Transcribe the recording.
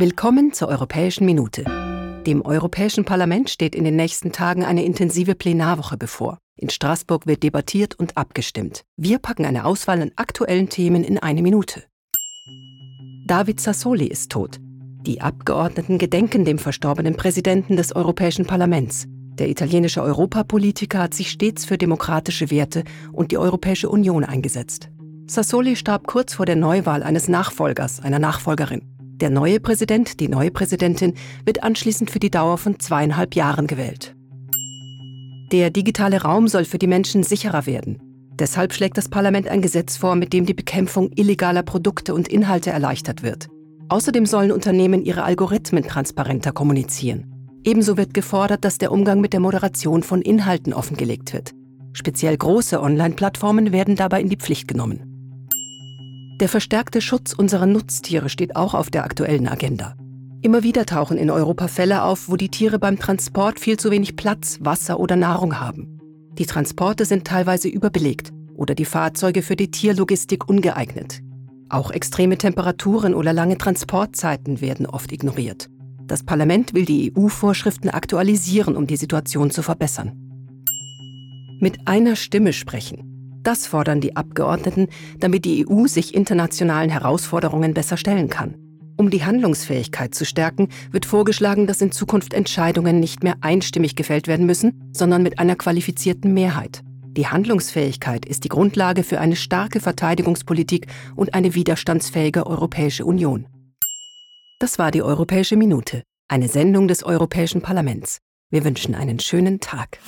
Willkommen zur Europäischen Minute. Dem Europäischen Parlament steht in den nächsten Tagen eine intensive Plenarwoche bevor. In Straßburg wird debattiert und abgestimmt. Wir packen eine Auswahl an aktuellen Themen in eine Minute. David Sassoli ist tot. Die Abgeordneten gedenken dem verstorbenen Präsidenten des Europäischen Parlaments. Der italienische Europapolitiker hat sich stets für demokratische Werte und die Europäische Union eingesetzt. Sassoli starb kurz vor der Neuwahl eines Nachfolgers, einer Nachfolgerin. Der neue Präsident, die neue Präsidentin wird anschließend für die Dauer von zweieinhalb Jahren gewählt. Der digitale Raum soll für die Menschen sicherer werden. Deshalb schlägt das Parlament ein Gesetz vor, mit dem die Bekämpfung illegaler Produkte und Inhalte erleichtert wird. Außerdem sollen Unternehmen ihre Algorithmen transparenter kommunizieren. Ebenso wird gefordert, dass der Umgang mit der Moderation von Inhalten offengelegt wird. Speziell große Online-Plattformen werden dabei in die Pflicht genommen. Der verstärkte Schutz unserer Nutztiere steht auch auf der aktuellen Agenda. Immer wieder tauchen in Europa Fälle auf, wo die Tiere beim Transport viel zu wenig Platz, Wasser oder Nahrung haben. Die Transporte sind teilweise überbelegt oder die Fahrzeuge für die Tierlogistik ungeeignet. Auch extreme Temperaturen oder lange Transportzeiten werden oft ignoriert. Das Parlament will die EU-Vorschriften aktualisieren, um die Situation zu verbessern. Mit einer Stimme sprechen. Das fordern die Abgeordneten, damit die EU sich internationalen Herausforderungen besser stellen kann. Um die Handlungsfähigkeit zu stärken, wird vorgeschlagen, dass in Zukunft Entscheidungen nicht mehr einstimmig gefällt werden müssen, sondern mit einer qualifizierten Mehrheit. Die Handlungsfähigkeit ist die Grundlage für eine starke Verteidigungspolitik und eine widerstandsfähige Europäische Union. Das war die Europäische Minute, eine Sendung des Europäischen Parlaments. Wir wünschen einen schönen Tag.